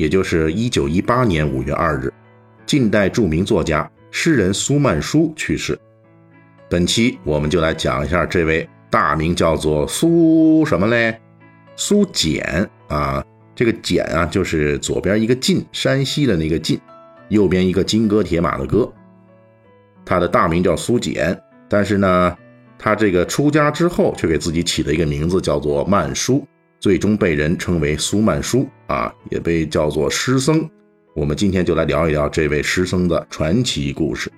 也就是一九一八年五月二日，近代著名作家、诗人苏曼殊去世。本期我们就来讲一下这位大名叫做苏什么嘞？苏简啊，这个简啊，就是左边一个晋，山西的那个晋，右边一个金戈铁马的戈。他的大名叫苏简，但是呢，他这个出家之后，却给自己起了一个名字，叫做曼殊。最终被人称为苏曼殊啊，也被叫做诗僧。我们今天就来聊一聊这位诗僧的传奇故事。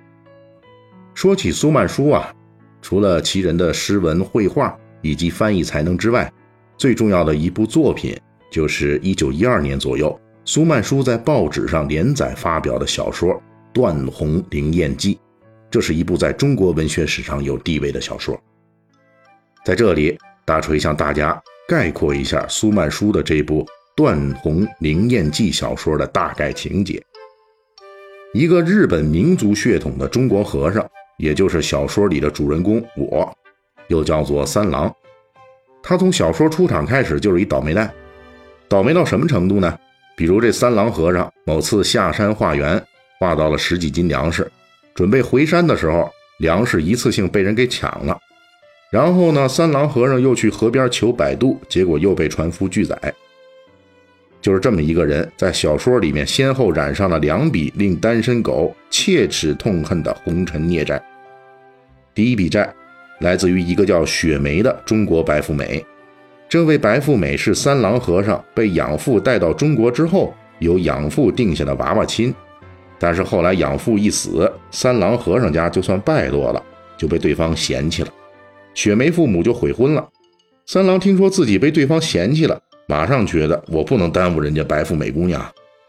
说起苏曼殊啊，除了其人的诗文、绘画以及翻译才能之外，最重要的一部作品就是1912年左右，苏曼殊在报纸上连载发表的小说《断鸿灵验记》，这是一部在中国文学史上有地位的小说。在这里，大锤向大家。概括一下苏曼殊的这部《断鸿灵验记》小说的大概情节：一个日本民族血统的中国和尚，也就是小说里的主人公我，又叫做三郎。他从小说出场开始就是一倒霉蛋，倒霉到什么程度呢？比如这三郎和尚某次下山化缘，化到了十几斤粮食，准备回山的时候，粮食一次性被人给抢了。然后呢，三郎和尚又去河边求摆渡，结果又被船夫拒载。就是这么一个人，在小说里面先后染上了两笔令单身狗切齿痛恨的红尘孽债。第一笔债来自于一个叫雪梅的中国白富美，这位白富美是三郎和尚被养父带到中国之后，由养父定下的娃娃亲。但是后来养父一死，三郎和尚家就算败落了，就被对方嫌弃了。雪梅父母就悔婚了。三郎听说自己被对方嫌弃了，马上觉得我不能耽误人家白富美姑娘，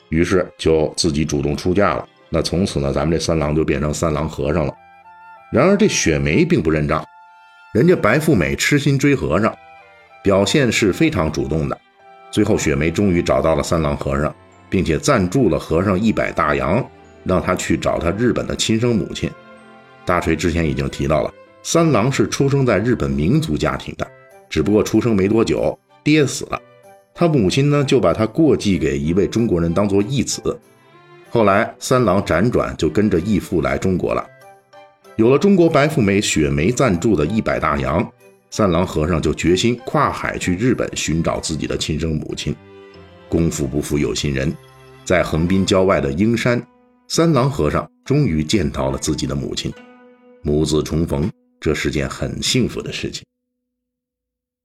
于是就自己主动出嫁了。那从此呢，咱们这三郎就变成三郎和尚了。然而这雪梅并不认账，人家白富美痴心追和尚，表现是非常主动的。最后雪梅终于找到了三郎和尚，并且赞助了和尚一百大洋，让他去找他日本的亲生母亲。大锤之前已经提到了。三郎是出生在日本民族家庭的，只不过出生没多久，爹死了，他母亲呢就把他过继给一位中国人当做义子。后来三郎辗转就跟着义父来中国了，有了中国白富美雪梅赞助的一百大洋，三郎和尚就决心跨海去日本寻找自己的亲生母亲。功夫不负有心人，在横滨郊外的英山，三郎和尚终于见到了自己的母亲，母子重逢。这是件很幸福的事情。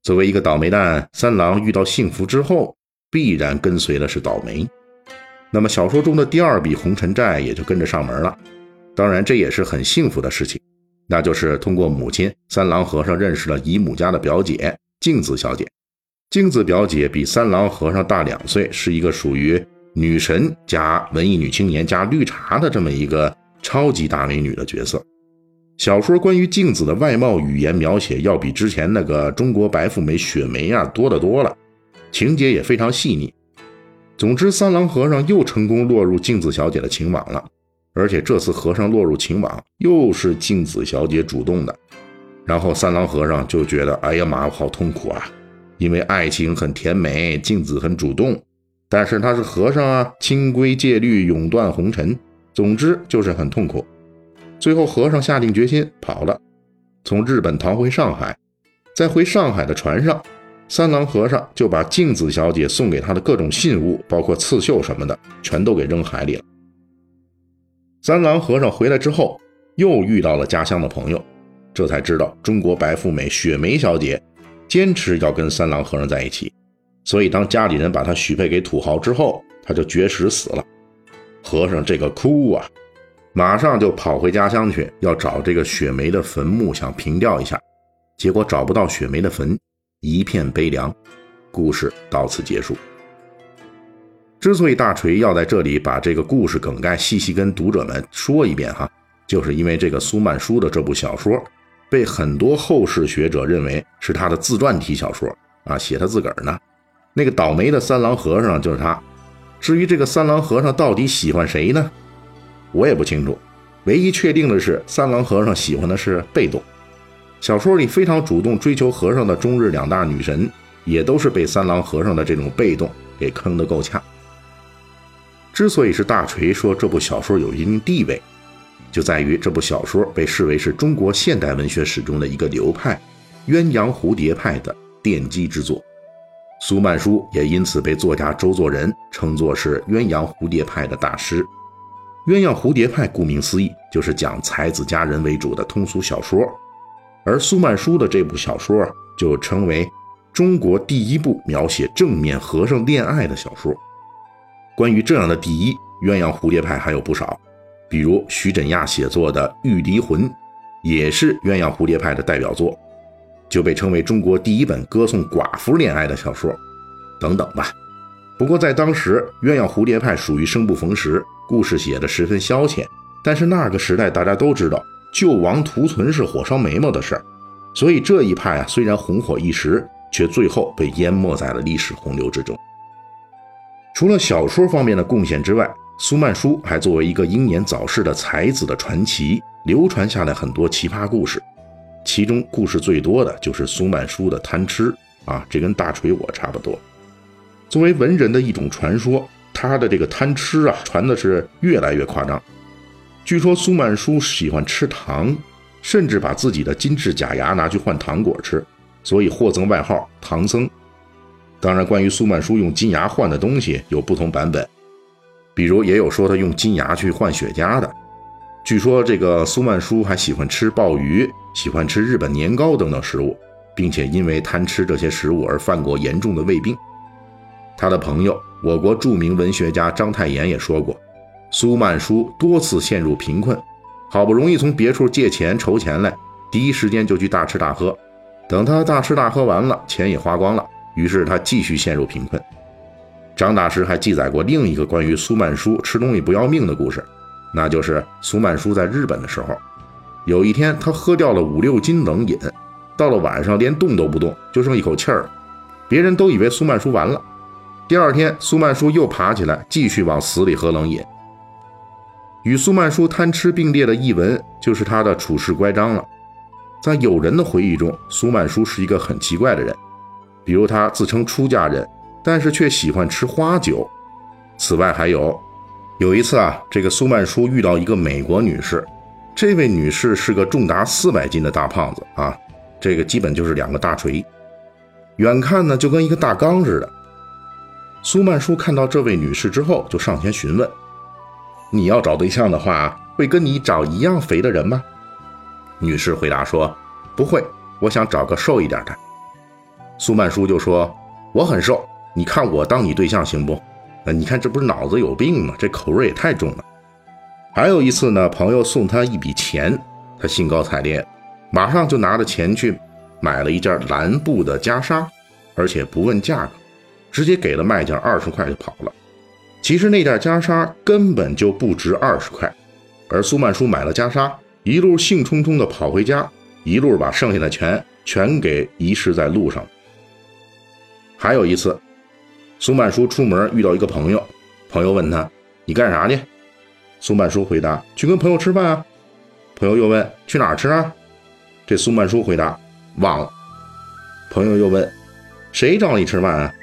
作为一个倒霉蛋，三郎遇到幸福之后，必然跟随的是倒霉。那么小说中的第二笔红尘债也就跟着上门了。当然，这也是很幸福的事情，那就是通过母亲三郎和尚认识了姨母家的表姐镜子小姐。镜子表姐比三郎和尚大两岁，是一个属于女神加文艺女青年加绿茶的这么一个超级大美女的角色。小说关于镜子的外貌语言描写要比之前那个中国白富美雪梅啊多得多了，情节也非常细腻。总之，三郎和尚又成功落入镜子小姐的情网了，而且这次和尚落入情网又是镜子小姐主动的。然后三郎和尚就觉得，哎呀妈，我好痛苦啊！因为爱情很甜美，镜子很主动，但是他是和尚啊，清规戒律，永断红尘，总之就是很痛苦。最后，和尚下定决心跑了，从日本逃回上海。在回上海的船上，三郎和尚就把镜子小姐送给他的各种信物，包括刺绣什么的，全都给扔海里了。三郎和尚回来之后，又遇到了家乡的朋友，这才知道中国白富美雪梅小姐坚持要跟三郎和尚在一起，所以当家里人把他许配给土豪之后，他就绝食死了。和尚这个哭啊！马上就跑回家乡去，要找这个雪梅的坟墓，想凭吊一下。结果找不到雪梅的坟，一片悲凉。故事到此结束。之所以大锤要在这里把这个故事梗概细细跟读者们说一遍哈，就是因为这个苏曼殊的这部小说，被很多后世学者认为是他的自传体小说啊，写他自个儿呢。那个倒霉的三郎和尚就是他。至于这个三郎和尚到底喜欢谁呢？我也不清楚。唯一确定的是，三郎和尚喜欢的是被动。小说里非常主动追求和尚的中日两大女神，也都是被三郎和尚的这种被动给坑得够呛。之所以是大锤说这部小说有一定地位，就在于这部小说被视为是中国现代文学史中的一个流派——鸳鸯蝴蝶派的奠基之作。苏曼殊也因此被作家周作人称作是鸳鸯蝴蝶派的大师。鸳鸯蝴蝶派顾名思义，就是讲才子佳人为主的通俗小说，而苏曼殊的这部小说就称为中国第一部描写正面和尚恋爱的小说。关于这样的第一鸳鸯蝴蝶派还有不少，比如徐枕亚写作的《玉离魂》，也是鸳鸯蝴蝶派的代表作，就被称为中国第一本歌颂寡妇恋爱的小说，等等吧。不过在当时，鸳鸯蝴蝶派属于生不逢时，故事写得十分消遣。但是那个时代大家都知道，救亡图存是火烧眉毛的事儿，所以这一派啊虽然红火一时，却最后被淹没在了历史洪流之中。除了小说方面的贡献之外，苏曼殊还作为一个英年早逝的才子的传奇，流传下来很多奇葩故事。其中故事最多的就是苏曼殊的贪吃啊，这跟大锤我差不多。作为文人的一种传说，他的这个贪吃啊，传的是越来越夸张。据说苏曼殊喜欢吃糖，甚至把自己的金质假牙拿去换糖果吃，所以获赠外号“唐僧”。当然，关于苏曼殊用金牙换的东西有不同版本，比如也有说他用金牙去换雪茄的。据说这个苏曼殊还喜欢吃鲍鱼，喜欢吃日本年糕等等食物，并且因为贪吃这些食物而犯过严重的胃病。他的朋友，我国著名文学家章太炎也说过，苏曼殊多次陷入贫困，好不容易从别处借钱筹钱来，第一时间就去大吃大喝，等他大吃大喝完了，钱也花光了。于是他继续陷入贫困。张大师还记载过另一个关于苏曼殊吃东西不要命的故事，那就是苏曼殊在日本的时候，有一天他喝掉了五六斤冷饮，到了晚上连动都不动，就剩一口气儿，别人都以为苏曼殊完了。第二天，苏曼殊又爬起来，继续往死里喝冷饮。与苏曼殊贪吃并列的译文，就是他的处事乖张了。在友人的回忆中，苏曼殊是一个很奇怪的人。比如他自称出家人，但是却喜欢吃花酒。此外还有，有一次啊，这个苏曼殊遇到一个美国女士，这位女士是个重达四百斤的大胖子啊，这个基本就是两个大锤，远看呢就跟一个大缸似的。苏曼殊看到这位女士之后，就上前询问：“你要找对象的话，会跟你找一样肥的人吗？”女士回答说：“不会，我想找个瘦一点的。”苏曼殊就说：“我很瘦，你看我当你对象行不？那你看这不是脑子有病吗？这口味也太重了。”还有一次呢，朋友送他一笔钱，他兴高采烈，马上就拿着钱去买了一件蓝布的袈裟，而且不问价格，直接给了卖家二十块就跑了。其实那件袈裟根本就不值二十块，而苏曼殊买了袈裟，一路兴冲冲地跑回家，一路把剩下的钱全给遗失在路上。还有一次，苏曼殊出门遇到一个朋友，朋友问他：“你干啥去？”苏曼殊回答：“去跟朋友吃饭啊。”朋友又问：“去哪儿吃啊？”这苏曼殊回答：“忘了。”朋友又问：“谁找你吃饭啊？”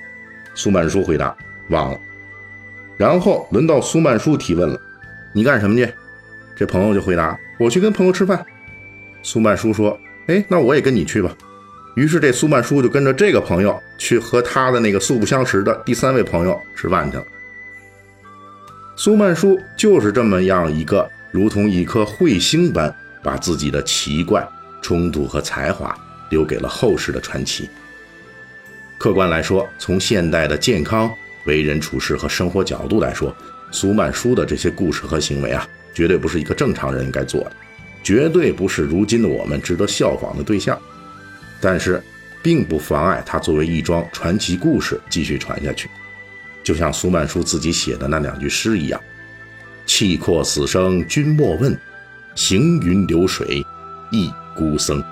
苏曼殊回答：“忘了。”然后轮到苏曼殊提问了：“你干什么去？”这朋友就回答：“我去跟朋友吃饭。”苏曼殊说：“哎，那我也跟你去吧。”于是，这苏曼殊就跟着这个朋友去和他的那个素不相识的第三位朋友吃饭去了。苏曼殊就是这么样一个如同一颗彗星般，把自己的奇怪、冲突和才华留给了后世的传奇。客观来说，从现代的健康、为人处事和生活角度来说，苏曼殊的这些故事和行为啊，绝对不是一个正常人应该做的，绝对不是如今的我们值得效仿的对象。但是，并不妨碍他作为一桩传奇故事继续传下去。就像苏曼殊自己写的那两句诗一样：“气阔死生君莫问，行云流水一孤僧。”